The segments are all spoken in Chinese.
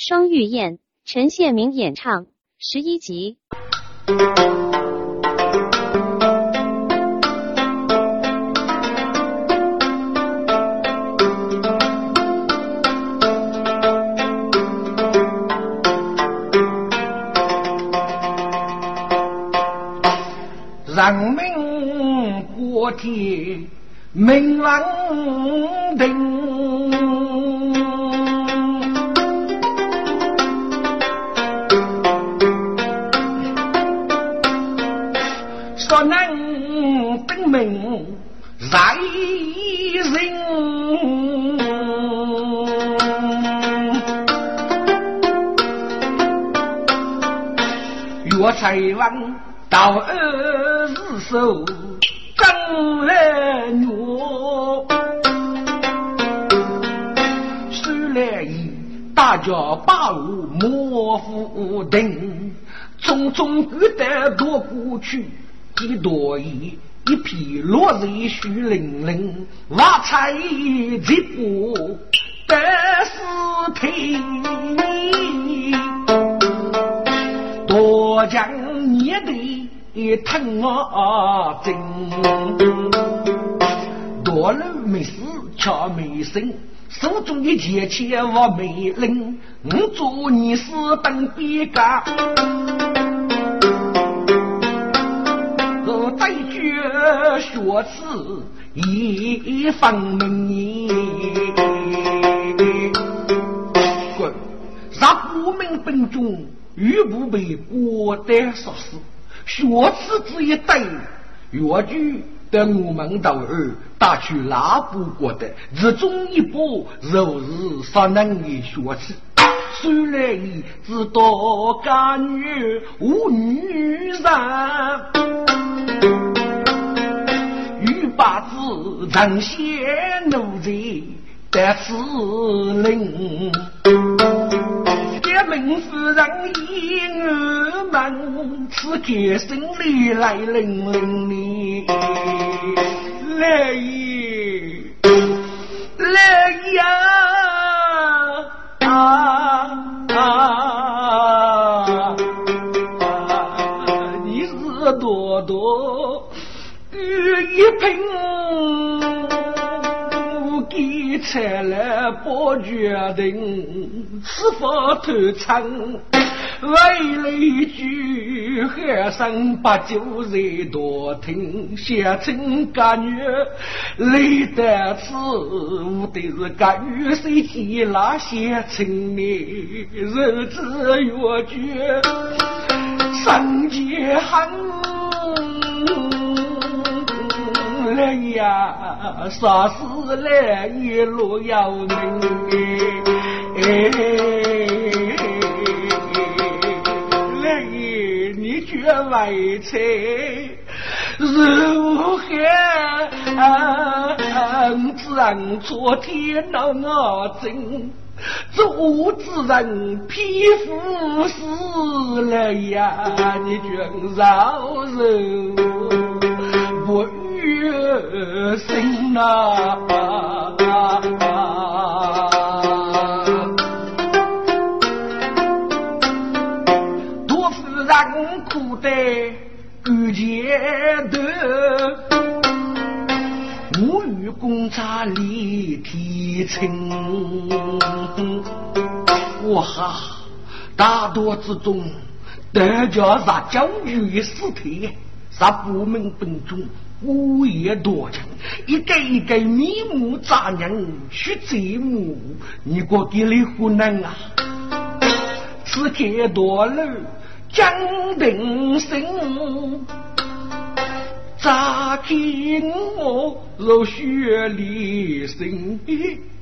双玉燕，陈宪明演唱，十一集。人民国天，民王定。岳才王到二十手，正来月，虽来意大家把我莫负定，匆匆赶得多过去，几多意。一匹落日雪淋淋，瓦彩直播得是听。多将年的疼我真，多路没事巧没生，手中的钱钱我没领，我做你是当别家。我带句学词一方明，中。欲不被国代杀死，学此之一对，越剧的我们都儿打去拉布国的，日中一步，若是所能的学此，虽然已知道干女无女人，欲把子呈现奴才得此令。门夫人一儿门，此刻心里来淋淋哩。来也，来呀！啊啊！你是多多雨一才来不决定，是否投诚？为了一句喊声，把酒热多听，写成歌女累得此，我的是歌女谁提那写成的？日子越绝，生节恨。来呀，啥事来一路要命哎！来爷，你却为财如何？自然昨天闹我真，做之人匹夫死了呀！你却饶人。心呐，多夫人苦得骨节头，我与公差立天青。哇哈，大多之中，大家杀将军死体，啥部门本中。五爷多情，一个一个面目杂人去折磨，你过给你湖南啊？此刻多路江定生，乍看我如雪里生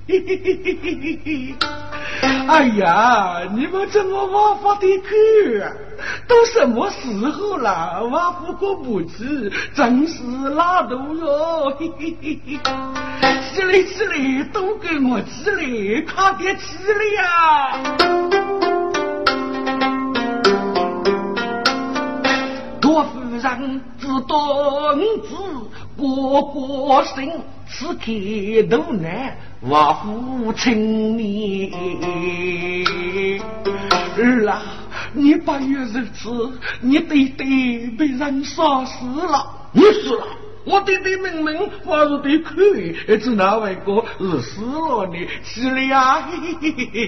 生。哎呀，你们怎么往发的去？都什么时候了？我不过不知，真是拉肚哟！起来起来，都给我起来，快点起来呀！多夫人知道子过过生，此刻都难。我父亲你。了，你八月日子，你弟弟被人杀死了，你死了。我弟弟明明我是对可以，只那位哥是死了呢，死了呀，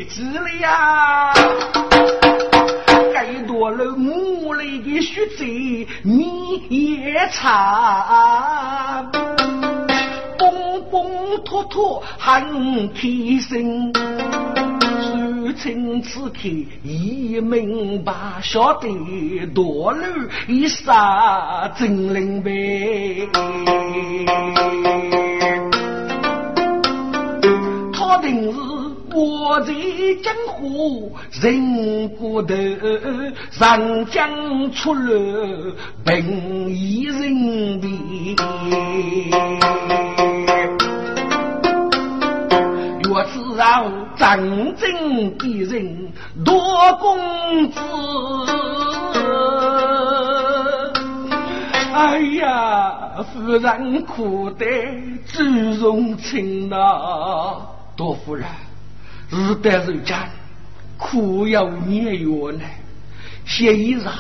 死了呀！该多了母泪的血债，你也惨，蹦蹦脱脱很开心。从此刻已明白，晓得多路一杀真灵呗。他定是我在江湖人过头，上江出了本一人的。知道真正的人多公子，哎呀，夫人苦得朱容情呐，多夫人，日得人间苦有年月呢，写衣裳。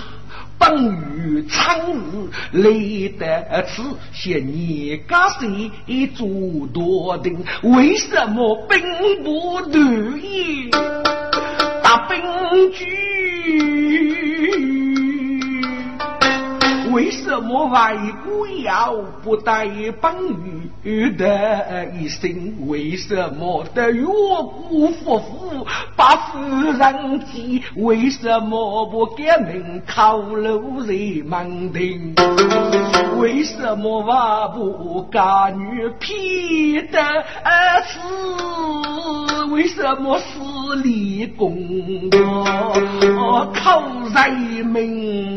本于苍日累得此，现你家谁做多定？为什么兵不断意？大兵局？为什么外国要不带本鱼的一生？为什么的岳父夫妇把夫人急？为什么不给门靠路在门庭？为什么我不嫁女偏得死？为什么是立功靠人民？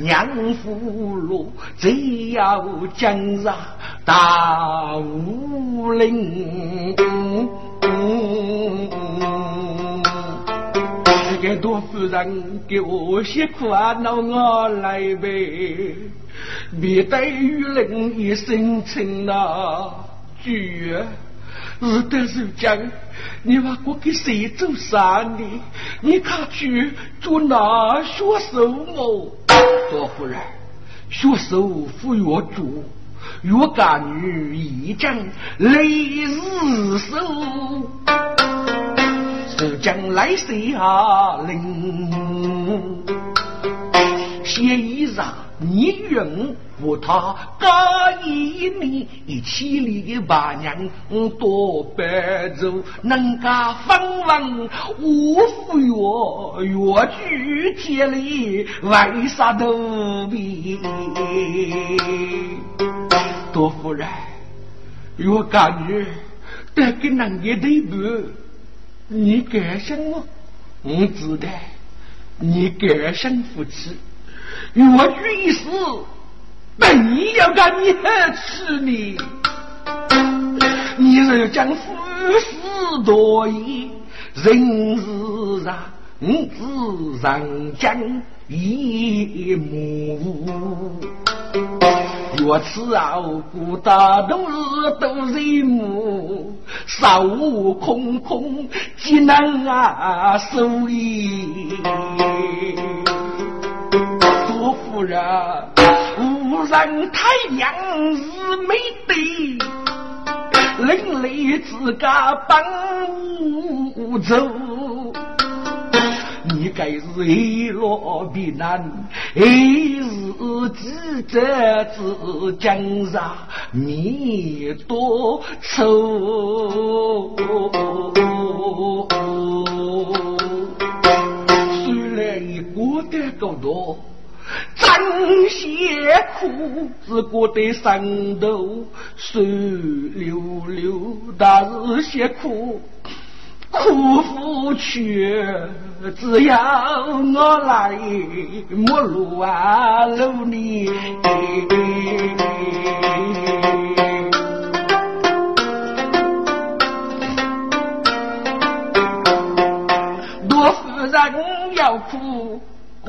娘夫路，只要江上大武林。这个多夫人给我些苦啊，那我来呗。面对雨林一声情呐，举日得是讲，你话我给谁做啥呢？你看去做哪学手么？多夫人，学手不越做，越干女一讲累日手，是将来谁下令写衣裳。你愿和他干一年，一起里的八娘多白走，能干分文无富越，越举接力为啥都比？多夫人，我感觉得给那个对不？你敢想我？我知道，你敢想夫妻。我举一死，本要干你吃你？你若将夫死多疑，人世上只人将一幕。若此傲骨大冬日都日暮，手空空岂能啊收益？夫人，无人太阳是美的，另类自家帮无走。你该是一落避难，还是记者之江上你多愁？虽然你过得够多。真些苦，只觉得上头水溜溜，但是些苦，苦苦去，只要我来，莫路啊路你。多夫人要苦。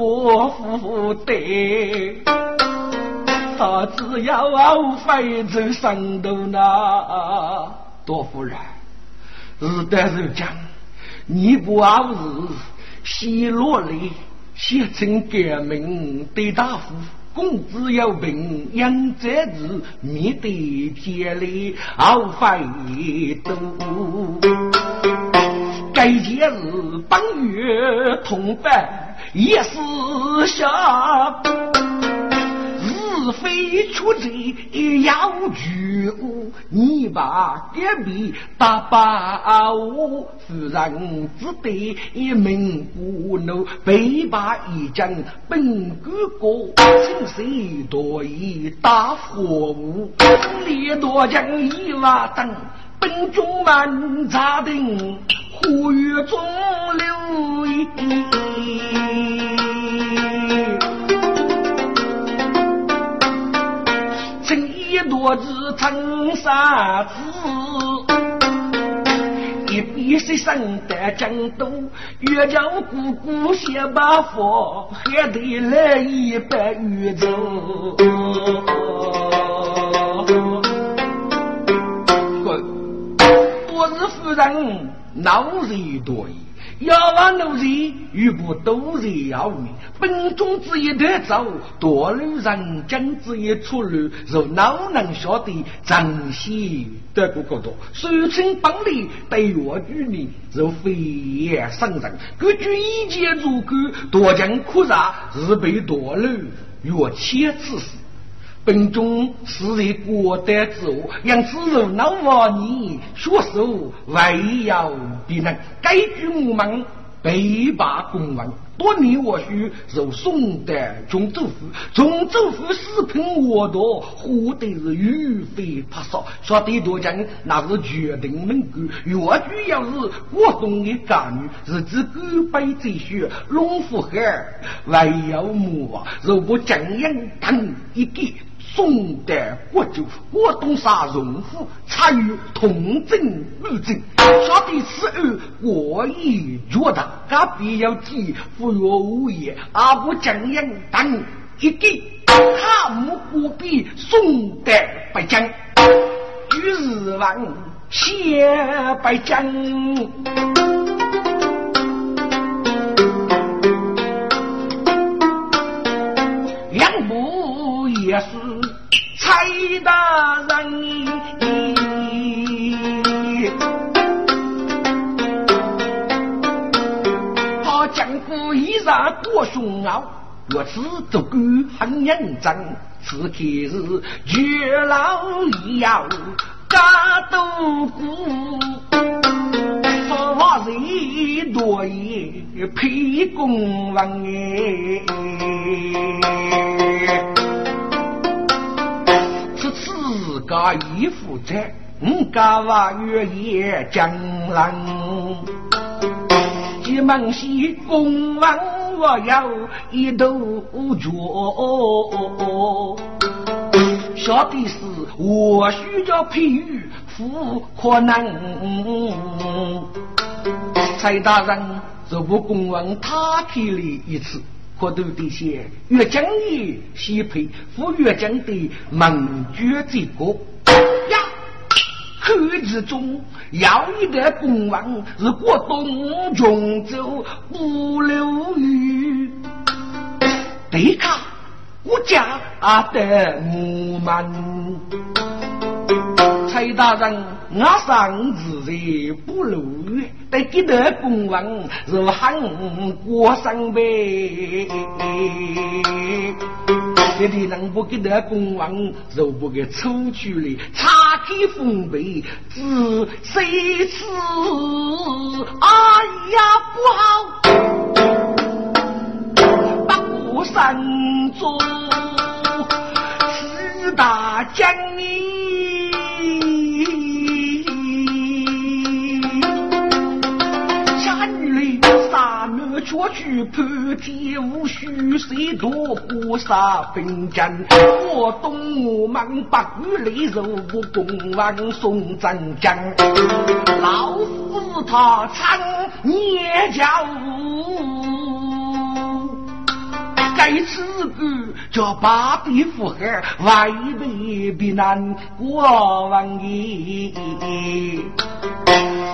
不负得，他只要非走上头呢。多夫人，日得如讲，你不好是西落泪，写成革命的大夫。公子有病，养这子面对天理好费多。该节日本月同伴也是下。是非出贼要举物，你把隔壁打把我，夫人只得一门不怒，被把一将本哥哥，亲手夺一大火物，列多将一瓦灯，本中满扎定，火月中留一。多子成傻子，一笔是生得江东，岳家姑姑写把佛，还得来一百玉州。人闹人多。要往奴才，如不都是要命。本中之一得走，多路人将之一出路，若哪能晓得珍惜得过个多？手清本领对我举你，若非也生人。各举一剑如钩，多将苦杀，是被多路若切之死。本中是在国德之物，让子路老王你学手为要必能。该句我们北霸公文，多年我许受宋代中州府，中州府四品我多，获得是玉飞拍少，说得多讲那是决定门关。越剧要是国中的家女，是指古北之学，龙虎海还要母啊，如果这样等一个。宋代国舅郭东沙荣府参与同政御政，晓得此案过于绝大，他必要替服若无言，阿不将人等一个他母不比宋代不将，与日王谢不将。也是蔡大人，他江湖一上多凶傲，若此做官很认真，此刻是绝老要家都孤，说人多也配公王哎。家衣服在，五家娃月夜江郎，急忙西公王我要一头脚，晓得是我需要培育富可能。蔡大人，这部公文他开了一次。国都的些越将也西配，赴越将的盟军这个呀，口之中要一个公王是国东琼州不留余，对卡国家的我们。蔡大人，我上自在不如愿，得给得公文是喊过生呗。这里能不给得公文，就不给出去了，查开封碑，只谁知？哎呀，不好，不过山中四大将领。说去潘天无须谁多不杀兵将，我东吴忙八股雷肉不公王宋真将，老夫他参捏教，该此个叫八辈福海，外辈避难过万年。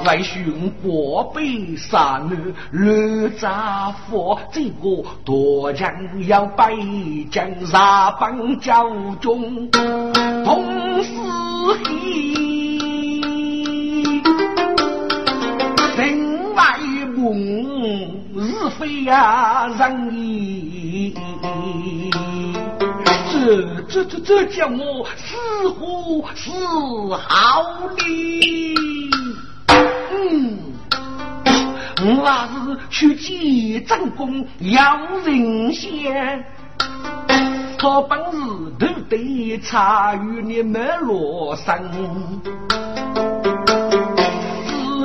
为寻国北山路扎佛，这个多将要北将杀帮教中同死黑，人外梦是非呀人意，这这这这叫我死乎是好哩。嗯，我还是去见正宫要人仙，他本事都得参与你们罗生。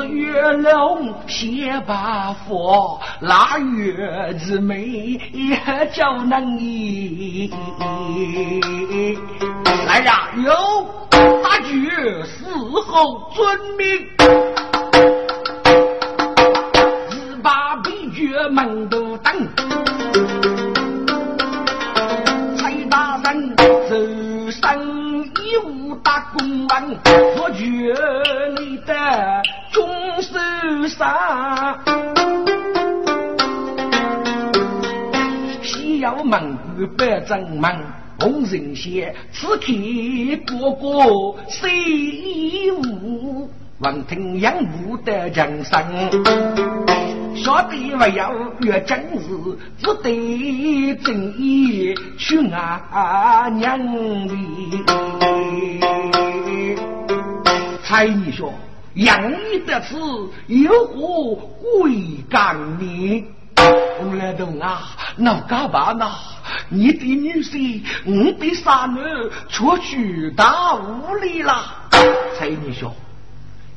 日月龙写把佛，腊月之美叫能意。来呀，有大举伺候遵命。门都等，蔡大人手上一无大公文，我觉你的中手上，西要门户百正门，红人仙，此刻哥哥谁无？闻听杨武的江声。小弟不要越正事，只得正义去俺娘里。猜你说，养你的子有何贵干呢？红来东啊，那干嘛呢？你的女婿，我的三儿，出去大屋里了。猜你说。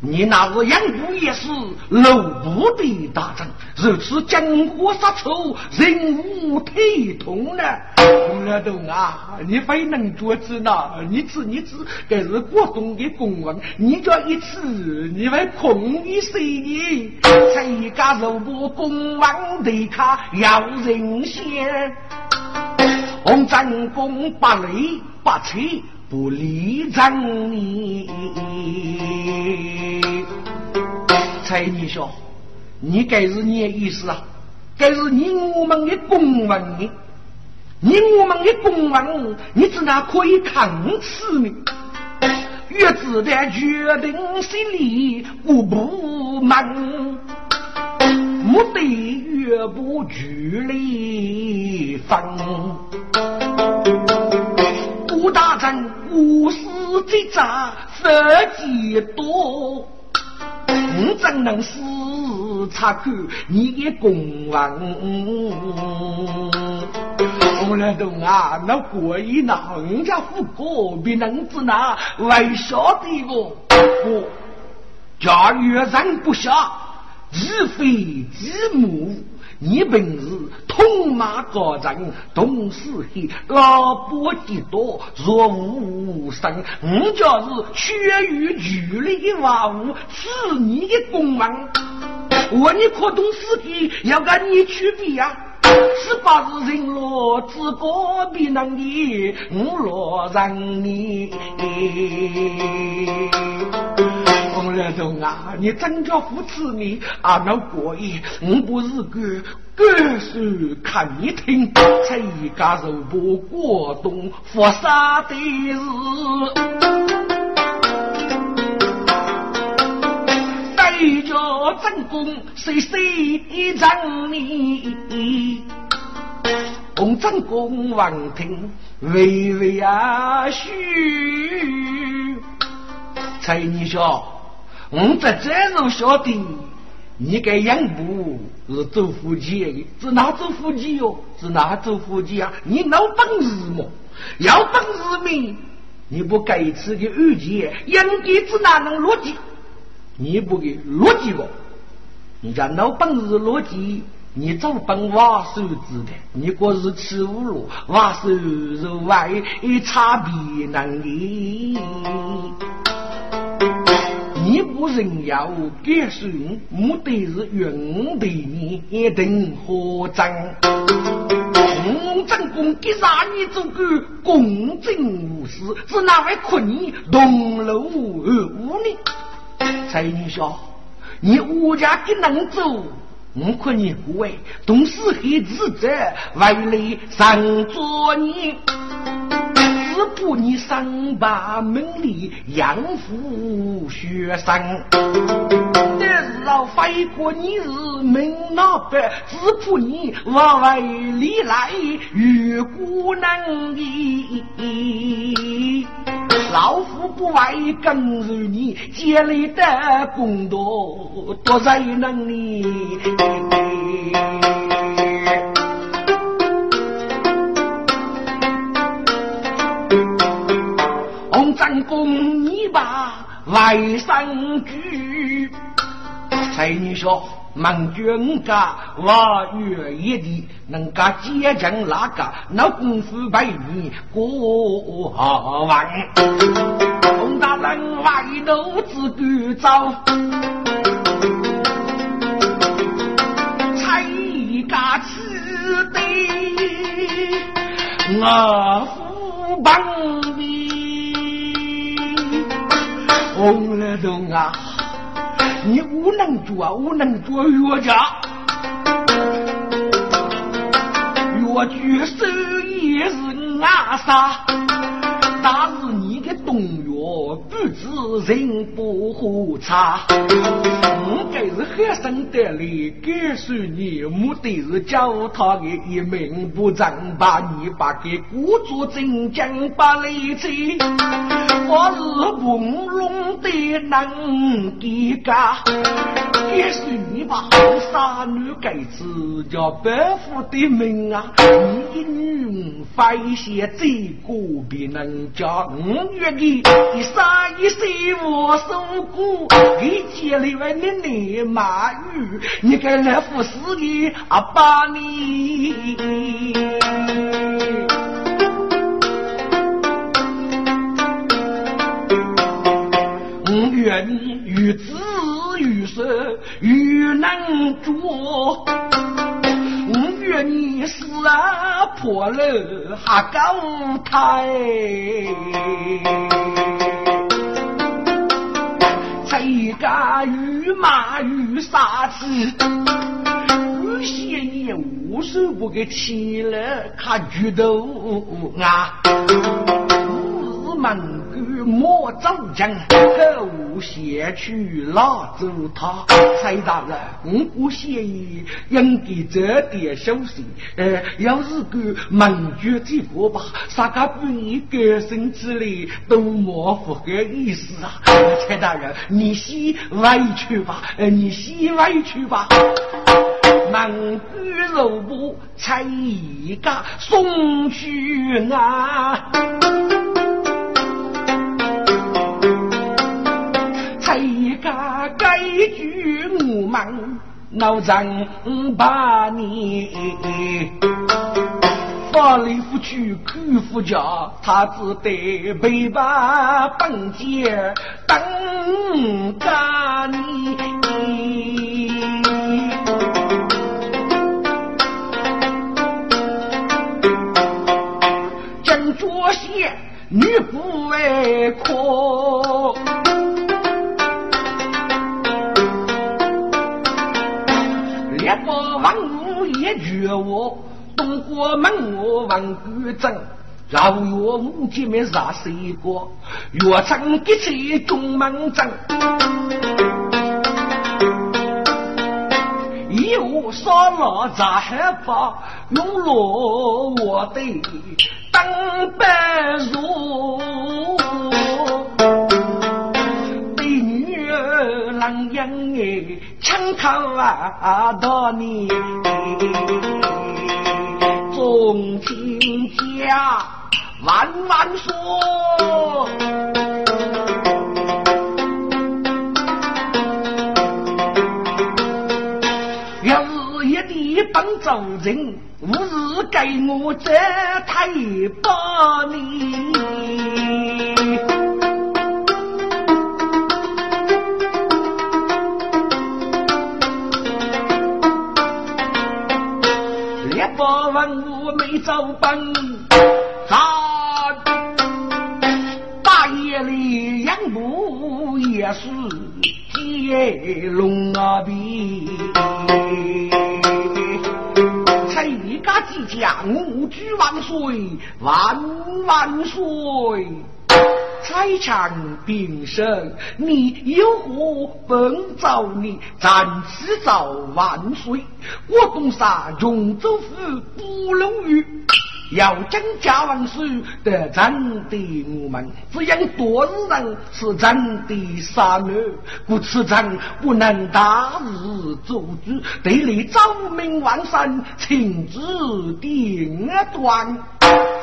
你那个杨姑也是老部的大臣，如此江湖杀出，人无体统呢。洪老东啊，你非能做主呢？你知你知，这是国中的公文，你这一次，你会空一岁年，才一家肉部公文的卡要人先，红战功八累八吹。不理张你，蔡你说，你该是你的意思啊？该是你我们的公文？你我们的公文，你只哪可以抗此呢？越子的决定心里我不满，目的越不距离分。吴大臣无私之诈，非计多，我怎能是察看你的公文？我来懂啊，那过意那人家富哥比能子那为晓得我，我假若人不下，日非之母。你本是通马高人，同是黑老伯的多，若无生。我就是缺于距离的话物，是你的公文。我你可懂事的，要跟你区别呀？十八是人罗自个比能的，我罗让你。洪来东啊，你真叫扶持你啊？那过意，我不是个歌手，看你听，才一家肉不过冬佛杀的日，对着正宫谁谁让你？红正公闻听，微微啊嘘，才你说。我在这种晓得，你该养步是做夫妻的，是哪做夫妻哟？是哪做夫妻啊？你老本事么？要本事没？你不该吃的二姐养的子哪能落地？你不给落地不？人家老本事落地，你早本挖手指的，你过是吃五路挖手肉外差别难离。你不人要感受，目的是云对你等何争？红正公给啥你做个公正无私，是哪位困你同楼而无呢？蔡女侠，你我家给能走，我看你不为，同时还自责，为了上做你。只怕你上把门里养父学生，但是啊，非过你是门老板，只怕你往外里来与孤能的，老夫不为跟着你，建立的工作多才能力。张公，你把外甥娶，才女说，孟君家我愿意的，能够接近那个那功夫陪你过完。洪大人外头只管走，才家吃的我父帮。红了灯啊！你无能做，无能做药家，药局生意是阿啥？那是你的东药，不知人不喝茶。我该是和尚得来，告诉你，目的是教他的一命不正，把你把给故作真将把来追。我是朦胧的能给家，也许你把杀女该子叫伯父的命啊！你女发一些这个别能叫五月的三一岁我受苦，给家里外的你马玉，你该来服侍你阿爸你。愿你与子与孙与能做，我愿你死啊破了还高台，谁敢与马与杀子？有些你无数不给起来看举头啊，日门。莫走将，可先去拉走他。蔡大人，我建议应该这点休息。呃，要是个盟军这个吧，啥个不你歌声之类都莫符合意思啊。蔡大人，你先委屈吧，呃，你先委屈吧。盟军肉不蔡一个送去啊。该句我们老张把你法律夫去苦夫家，他只得背把本钱等着你。正着些女不为可。绝我东国门我王古镇，老岳母见面杀死一个，岳城给起中门镇，有杀了咋害怕？用罗我的当白如。狼烟哎，枪口啊到你，众亲家万万说，要是一地帮助人，无日给我这太把你。走奔，咱大夜里养母也是接龙啊比。一家之家，吾举万岁，万万岁！财产并生，你有何本造你？暂此造万岁！我东山永州府不容于。要将家王孙得真的我们，只因多日人是真的杀戮，故此真不能大日做主，得你昭明万山亲自定断，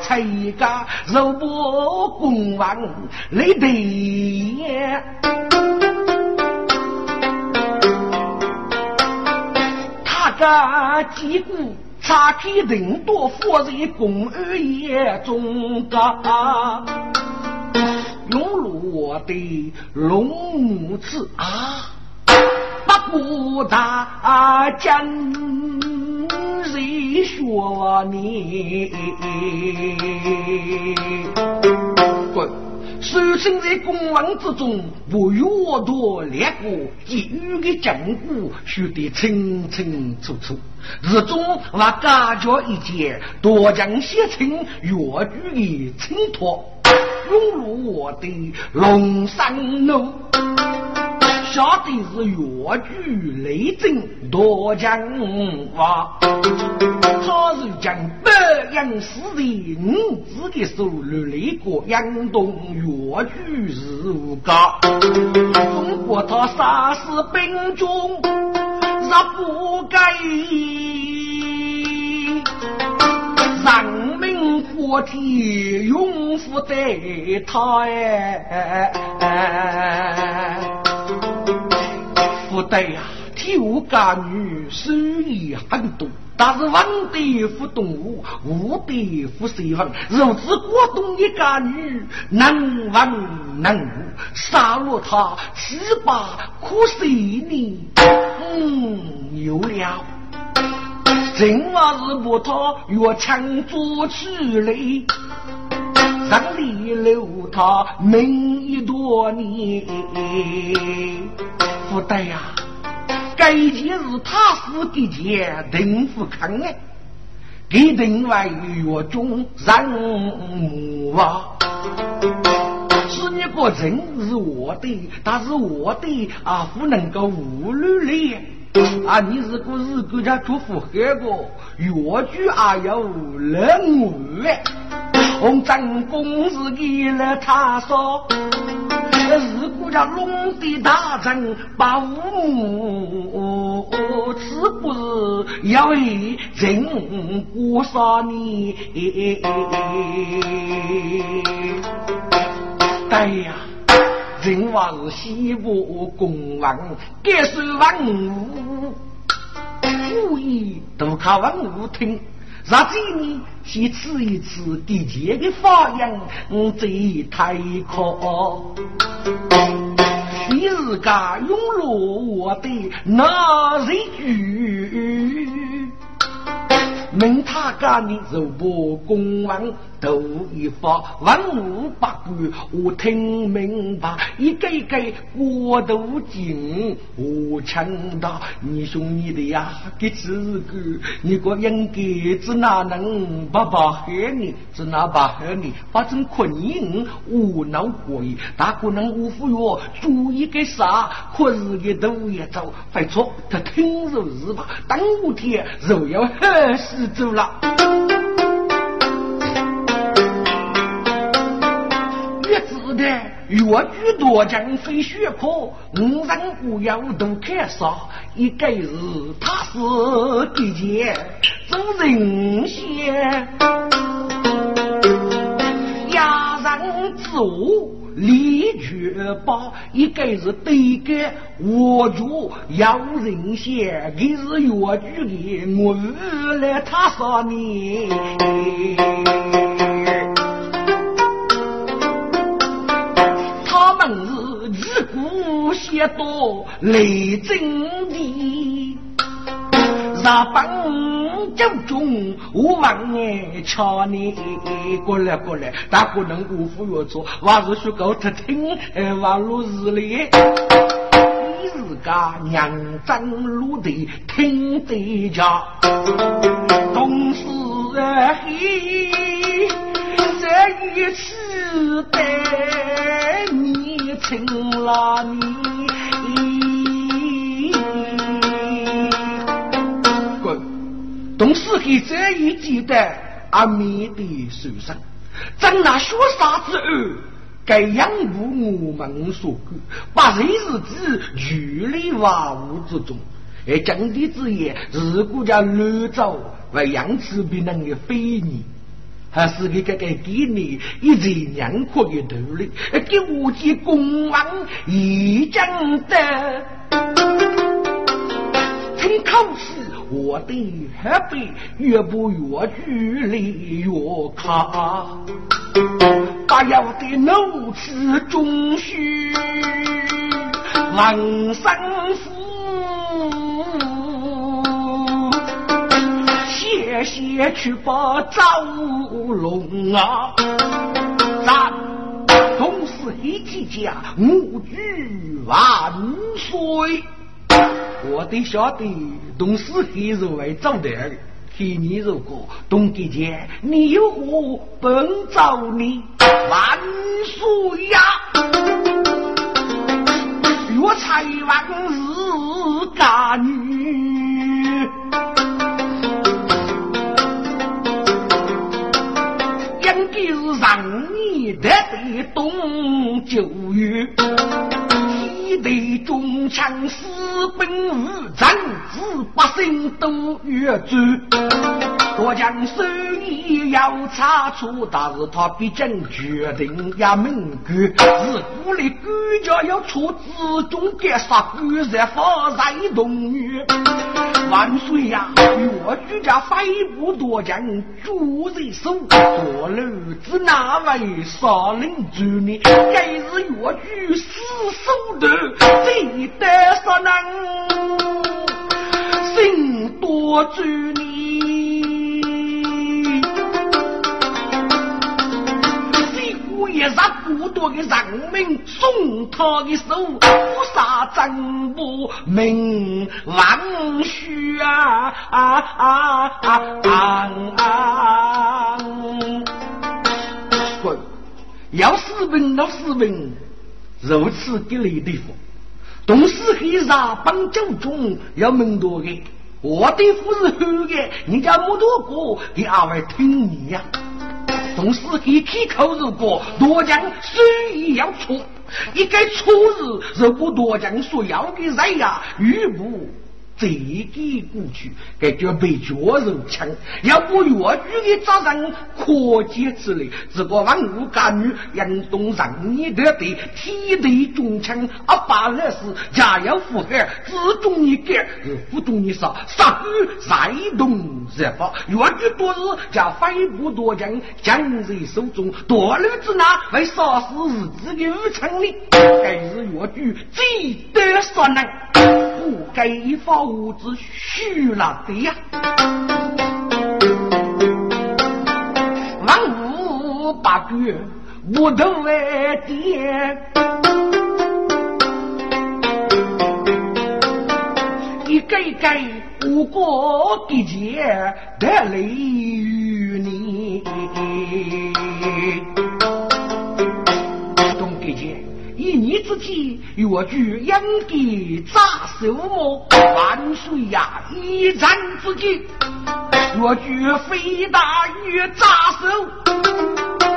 才家肉不公王你得他个击鼓。查开人多，佛在公二眼中噶，用罗的龙子啊，不过大将谁说你？滚！守身在公王之中，不与我多列国给予的讲故，说得清清楚楚。日中我感觉一件，多将写成越剧的衬托，融入我的龙山路。下的是越剧雷震多将话，他是将北洋时的五子的手入雷过杨东越剧事务家，中国他杀死兵中，若不该。人民活体永福得他。哎。对呀，天下女手艺很多，但是文的不动武，武的不随文。如此国东一家女，能文能武，杀了她，七八可惜你。嗯，有了。真话是不他越强做起来，让你留他命一多年。不对呀，该件是他死的钱，邓福康哎，给邓外岳中任务啊。是你个人是我的，但是我的啊不能够无理了。啊，你是个日国家祝福黑个越剧啊有人物哎，我张公是给了他说。是国家龙的大臣把五母，是不是要为人过杀你？对呀，人话是西部公王，该是万物，故意都靠万物听。啥子呢？先吃一次地界的发扬，最太可。你自个永乐我的那一句？问他家的肉不公王头一发，万物不管，我听明白，一个一个国都精，我强大，你兄你的呀，给自个，你个应该只哪能不把害你，只哪把害你，发生困境无脑过意，大可能无服药，注意个啥，可是个都也走，犯错他听着是吧？当天就要喝死。走了，越子的越剧多将非学科，五人不要都看杀，一个是他是地界做人仙，压人之物。李绝宝，一个是对个我主要人先，给是越剧的我来他上面。他们是自古写到雷震的，日本九中，我问你瞧你过来过来，大可能辜负我做，还是说够他听，哎，网络日里。你是个娘长路的听得家，同是黑，这一次带你请了你，滚！同是黑这一记得阿弥的手上，在那学啥子后。该养护我们所管，把人日子聚离万物之中。而讲的之言，是国家乱造为养殖别人的非议，还是给个个给你一人两阔的道理？给我的公王已讲的，听口气，我的河北越不越距离越卡。大要的怒斥中须万生福，先去把赵龙啊，咱同是一起家，母举万岁。我的小弟都是黑肉来找的。给你如果东给钱，你有何本找你万岁呀！岳才王是家女，给是让你得的东九月。对中枪，私奔无战，子百姓都越走。我将手艺要查出，但是他毕竟决定要门关。是鼓励官家要出自中给杀官人，发财动女。万岁呀！越举家飞不多将，主人手多路子哪位杀人主呢？该是越举死守的，谁得杀人？心多主你。一日不多的人民送他的手，不杀真不明王须啊啊啊啊！滚！要私奔到私奔，如此给力的夫，同时黑杀帮九中要门多的，我的夫是好的，人家没多过，给阿位听你呀。同时给开口，如果多将生意要出，一个初日，如果多讲说要的人呀，吕布。这给过去，该叫被脚肉枪，要不越剧的责任可见之类。如果万物干女应动人你的对体内中枪，阿爸那是家要符合，自中一个，不中一少，杀鱼再动热发，越剧多日叫飞不多将，将人手中多日之内为杀死日子的武成哩，该是越剧最得所能，不该一发。物质虚了的呀，万物八卦不都来点，一个一个无过的钱得来与你。一年之间，越剧应该扎手么？万岁呀！一战之间，越剧非大越扎手，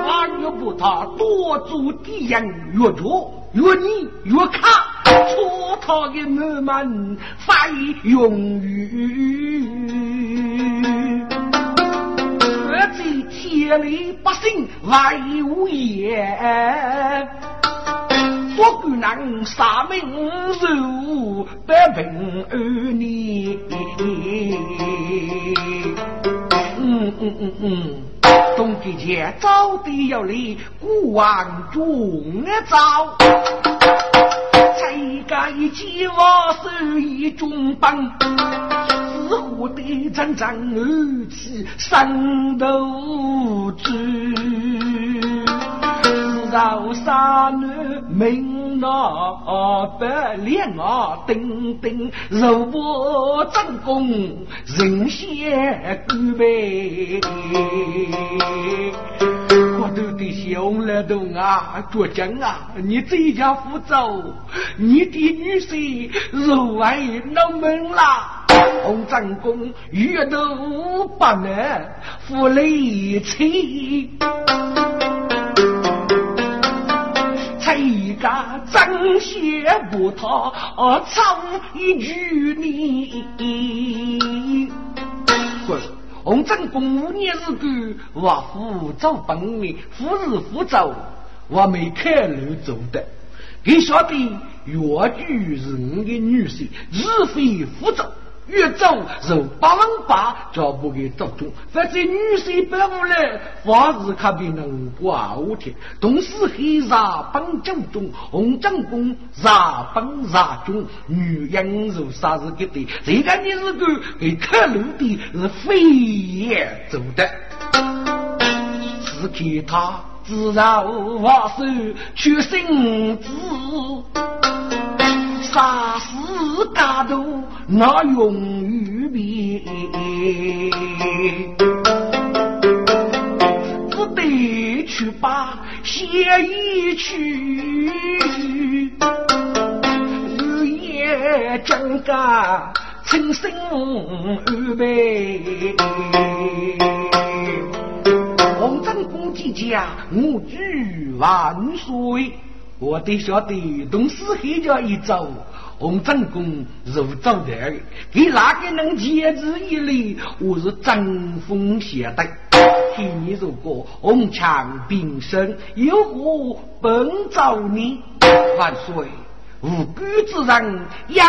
万越不他多做敌人，越做越你越卡，戳他的门门非用于，何在天理百姓为无言？我孤男杀命受百平二年，嗯嗯嗯嗯，东吉前早得要来，古王中早，才该计我手一中棒。火的阵阵而起，山头枝，四绕山南明那白脸啊，顶顶肉我正宫人先干杯。我都的兄来动啊，倔强啊！你这家福州，你的女婿入外能门啦！洪长公遇头不难，负累妻，才一个张血不他，唱一句你。洪正公五年日干，我父走本命，夫日夫走，我没开路走的。你晓得，越剧是我的女婿，日非夫走。越走就百万八，脚步给走中。反正女婿百无来，房子可比能挂五天。同时黑茶本正中，红正宫茶本茶中，女人如啥子给的？这个你是个给开路的，是飞也走的。只看他自然无话手去生子。杀死家徒，那用于灭，只得去把血衣去，日夜将家亲生安排。红尘公鸡家，我祝万岁。我得晓得，东四黑家一走，洪正公如走的，给哪个能坚持一礼？我是争锋相对。听你如果红墙并生，有何本找你？万岁，无辜之人养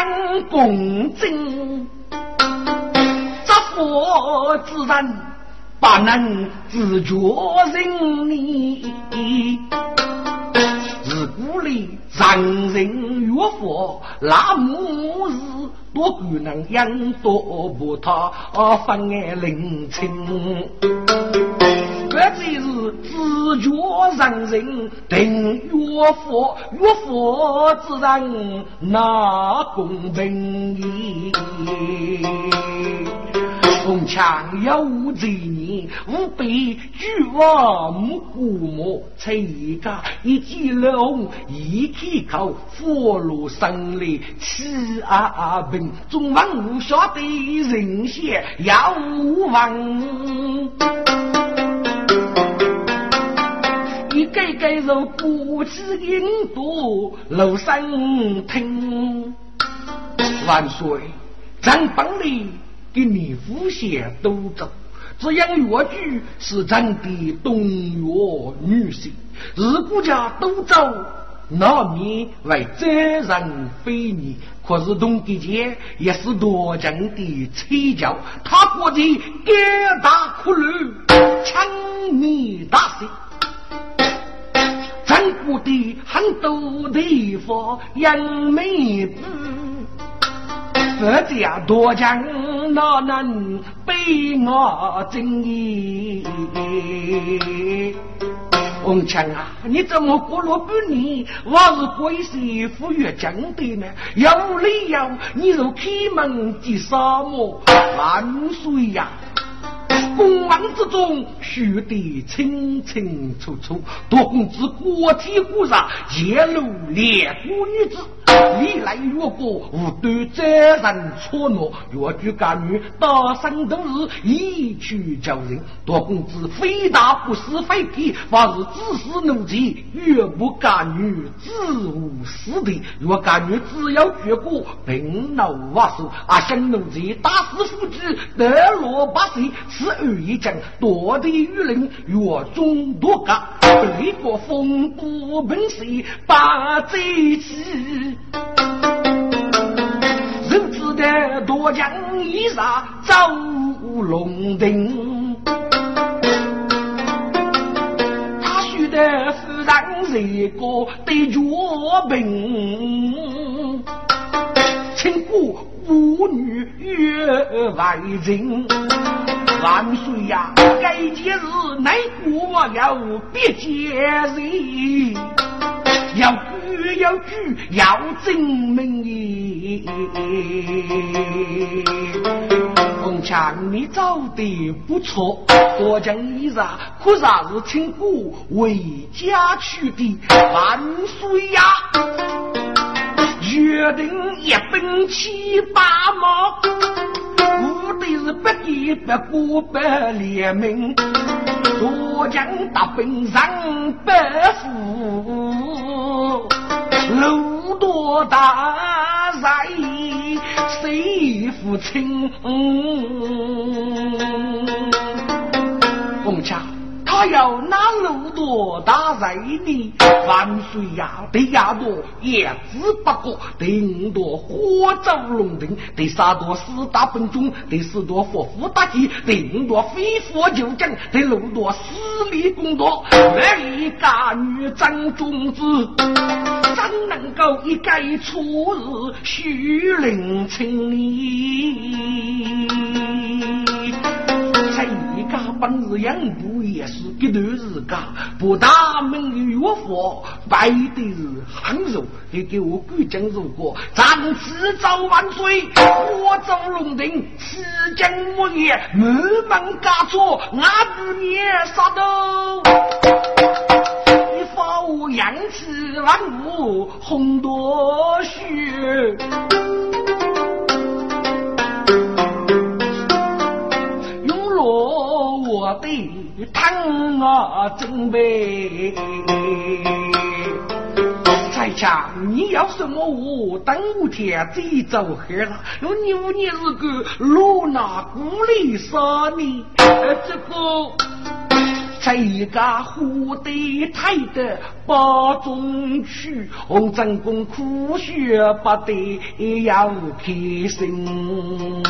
公正，执法之人不能自觉人你。自古里人人越佛，那母是多可能养多不他分爱灵清。这只是自觉人人定越佛，越佛之人那公平。红墙有罪孽，吾辈举王古墓，才一个一记龙，一开口，佛罗生里七阿平，众王无晓得人仙要王，一个个如过去印度楼上听，万岁，咱帮里。给你父先都走，这样越剧是咱的东岳女婿。如果家都走，那面为责任非你。可是东帝杰也是多情的催教，他过去肝大苦路，抢你大事。咱国的很多地方杨梅子。这家多将哪能被我正义？红强啊，你怎么过了半年，我是贵媳妇越讲的呢？有理由，你就开门见沙漠，万岁呀！公忙之中写得清清楚楚，多公子国体国杀，揭露列国女子，历来越过无端责任错挪，越举干女大生都是一曲叫人。多公子非打不是非皮，反是自私怒气，越不干女自无私的。若干女只要绝过，并恼瓦手，阿想怒气打死夫子，得落八岁是。一将夺地于人，越中夺家，对国风度本色，把贼起。人知的夺将一杀，走龙庭。他须得夫人一个对绝病，请过。妇女越外人。万岁呀！该节日乃国要别节日，要举要举要证明耶。凤强，你找的不错，多讲一日可啥是请姑为家去的？万岁呀！约定一本七八毛。我的是不敌不过不联名，左将大本上百户，路多大在谁负清？红桥。他要拿路多大在的万岁呀！得压多叶子不过，得五多火照龙腾，得三多四大本中，得四多佛夫大吉，得五多非佛就将，得六多私利公多。一家女长种子，怎能够一改错日虚灵清理？家本日养不也是一段日家，不大门的岳父摆的是横肉，你给我赶紧如果咱迟早万岁，我走龙庭，此将莫言，满门家错，俺不灭杀都。一发扬起万物红多血。我的汤啊，准备。在家你要什么我等五天再走黑了。我牛你是个罗纳古里啥呢？这个在一个湖的太的八中区，红真公苦学不得要开心。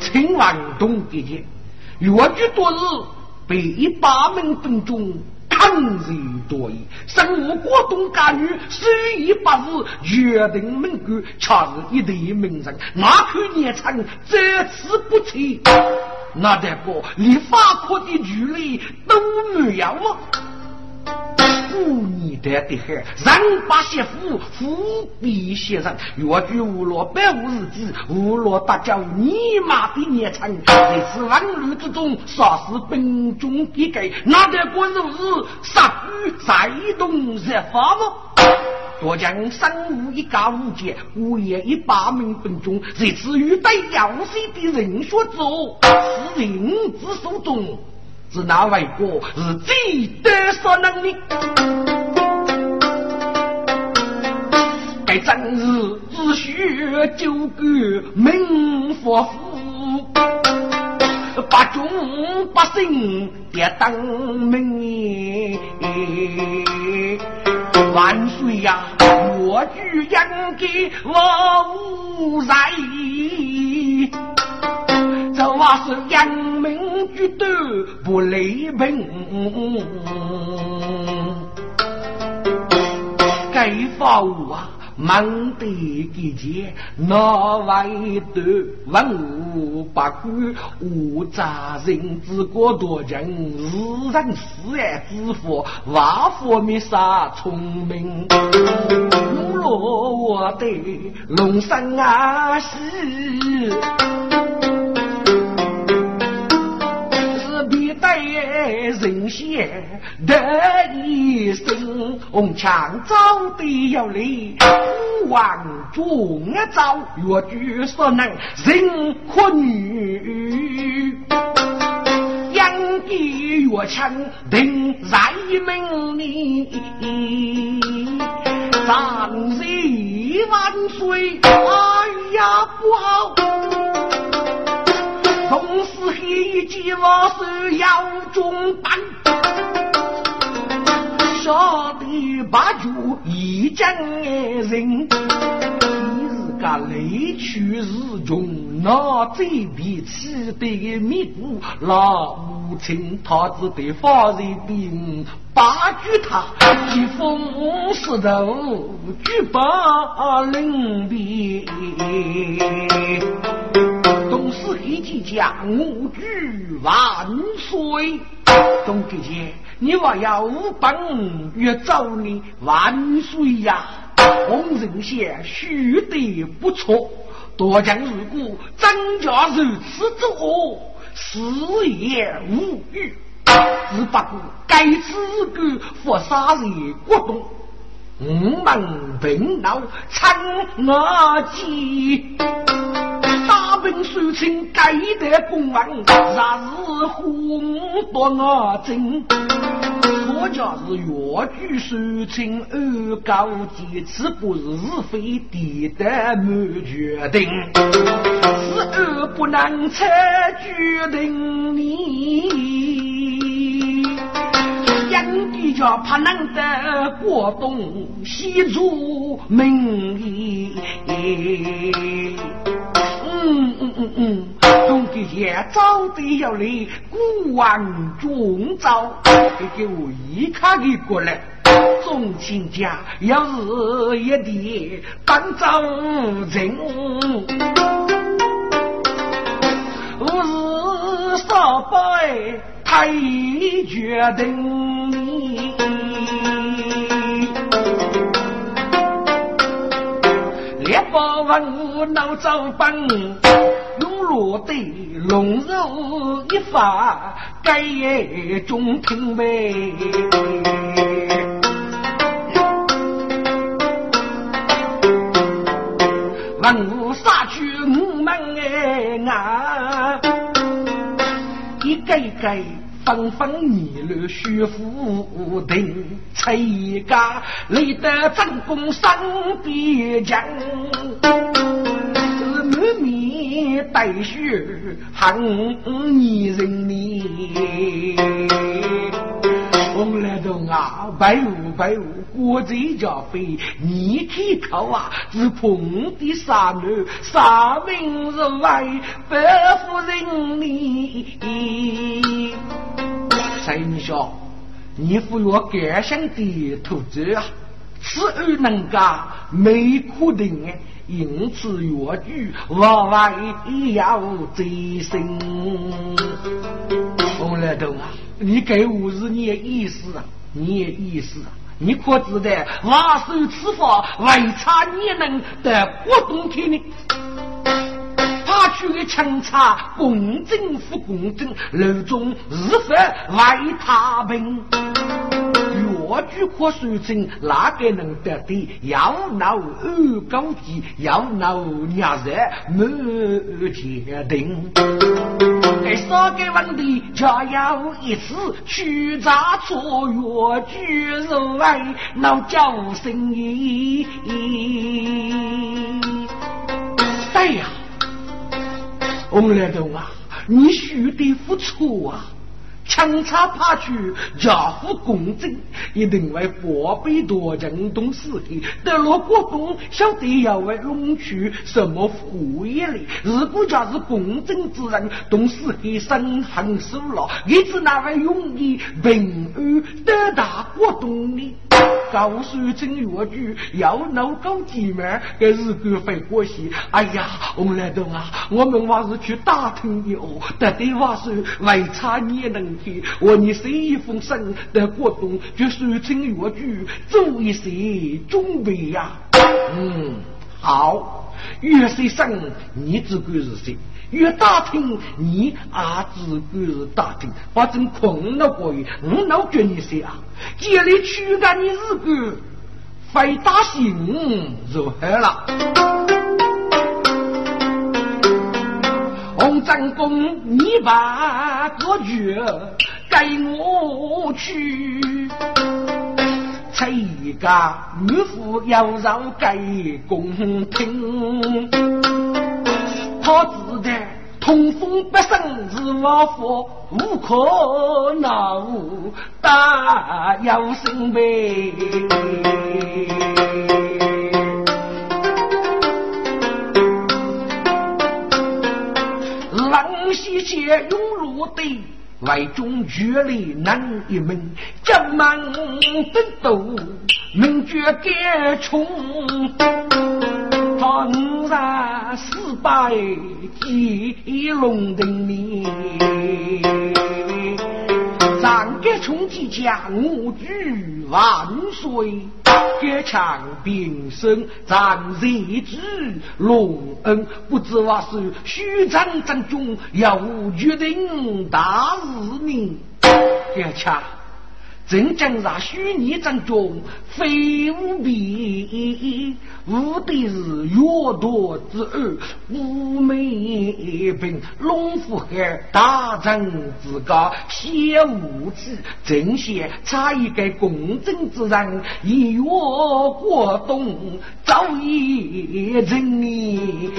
清王东姐姐。越剧多日，被一把门分中抗日多矣。生无国东家女，虽已八日，决定门关，恰是一对名人。哪可年成，这次不齐，那得个连法国的距离都没有吗？五年的的海，人把媳妇夫比先生，越剧无落百无日子，无落大叫你妈的年长，在此万乱之中杀死本中的该，哪得过如日杀鱼再动热发吗？多将三五一家五姐，五爷一百名本中，这次遇带要塞的人学走，是人之手中。是哪位国是最得所能的？该正日只需九个名佛夫，八中八姓别当名。万岁呀！我举养给我无在。这话是扬名举头不雷平，该发啊，忙得给钱，哪外头文武百官无责任之过多情，自人死爱之福，万福没啥聪明，用罗我的龙山啊是。人贤得一生，红墙早得要来，虎王中招，越举所能人可女，养的越强定在命里，长日万岁，哎呀不好。同时黑一计我是要中弹，杀敌八九一将人，个雷区日中，那这笔起的迷糊，那父亲，他只得发人兵，八举他，疾风势头，举把领兵。东施黑吉将，我举万岁。东吉姐，你话要本越早呢？万岁呀！洪仁贤须得不错。多将如果张家如此之恶，死也无语。只不过该此个佛杀人国东，五门平闹参我计。大兵收清该得公安，rat 是红多我真。我家是越剧收清而高级，此不是是非地的满决定，是而不能才决定你。杨帝家怕能得过东西主名利。嗯嗯嗯嗯，东地爷早得要来古往中招，给我一卡给过来。众亲家要是一点当招人，我是少拜太决定你。烈火文武闹早班，用罗的龙肉一发，盖中听呗。文武杀去五门哎啊，一个一个。纷纷议论，徐福定，崔家立得战功上边疆，是满面带血恨你人民。红来东啊，白雾白雾，国贼家飞，你开口啊，是碰的杀女，杀命是外，不负人民。谁说你服我感想的投资啊？此而能干，没可能啊！因此越剧往外要追生。红来头啊，你给我是你的意思啊？你的意思啊？你可知道瓦手此法为啥你能得国冬天呢？他去的清查公正不公正，楼中是否为他平？越剧可说成哪个能得的？要闹二高级，要闹伢子没决定。这三个问题，就要一次去查错越剧人来闹叫生意。对呀。洪来东啊，你须得付出啊！强差爬去，家父公正，一定为宝贝多人懂事的。得了国公，晓得要为弄去什么福业哩？如果家是公正之人，懂事的生很熟了，一直那位容易平安得大国公呢？告诉正越剧要闹搞姐妹，给日子会过些。哎呀，洪来东啊，我们还是去打听的哦。得对话说，为差你能听，我你写一封信到国东，就说正越剧做一些准备呀。嗯，好，越写信你只管是写。越打听，你也只管是打听，反正困了过于，我老叫你谁啊，家里驱赶你日干，非打醒如何了。洪长公，你把个局给我去，一个女妇要让给公听。他知道通风不生是王佛，无可奈何大有心悲。冷西街涌入的外中绝力难一门，家门得斗，名绝该冲。他五十四百几龙的面，上个冲击将我举万岁。该强兵生战日之龙恩，不知话是虚张正中要决定大事呢。该强。真正在虚拟战中，非无比，无的是越多之二，无美兵，龙虎海大战之高，先无知，正显差一个公正之人，一越过东，早已人命。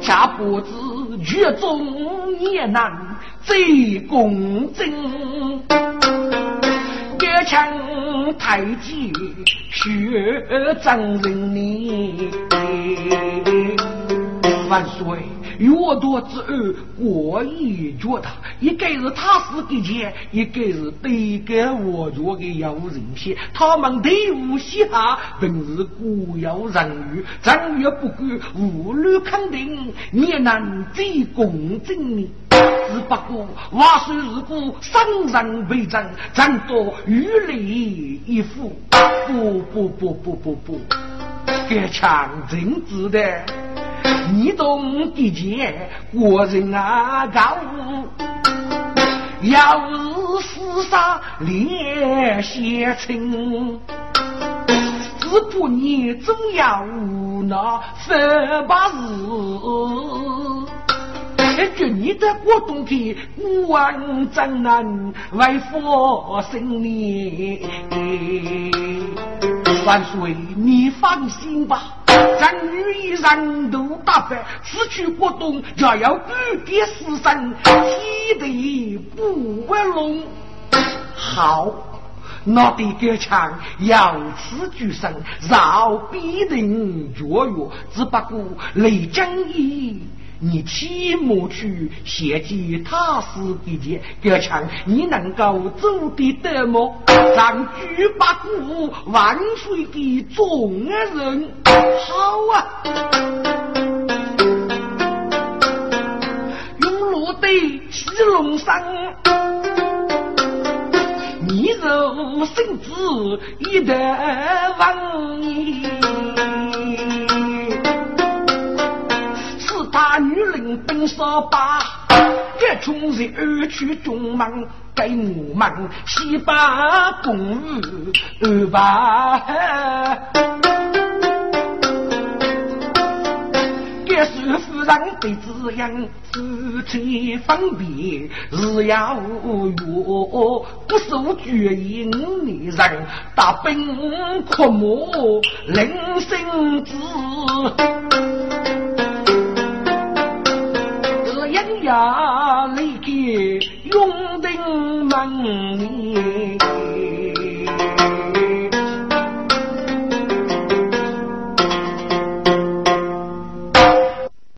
下不知。狱中也难最公正，越强太极血战人呢，万岁。越多之二，我已觉得一个是他死的钱，一个是对给我做的有人些。他们队伍下本是固有人与，人越不管无律肯定，也难最公正呢。只不过话虽如果，生人为真，咱多与理一副。不不不不不不，该强政治的。你懂的见，国人啊高，要是厮杀烈血情，只怕你总要那十八日。绝你的国东的孤王真难为佛生你，万岁，你放心吧。咱女一人都打败，此去国东，就要举点死神，体力不为龙。好，那得个枪要此举胜，饶必定卓越，只不过雷将义。你起码去献祭他死的节，这强你能够走得得么？让举八股万岁的众人好啊！用落得七龙山，你若生子一得万年。女人本少把，这穷人二去中忙，给我们西把公务二把。这是夫人对子养，夫妻分别是要约，不受绝音的人，大本阔母人生子。呀，那个永定门里，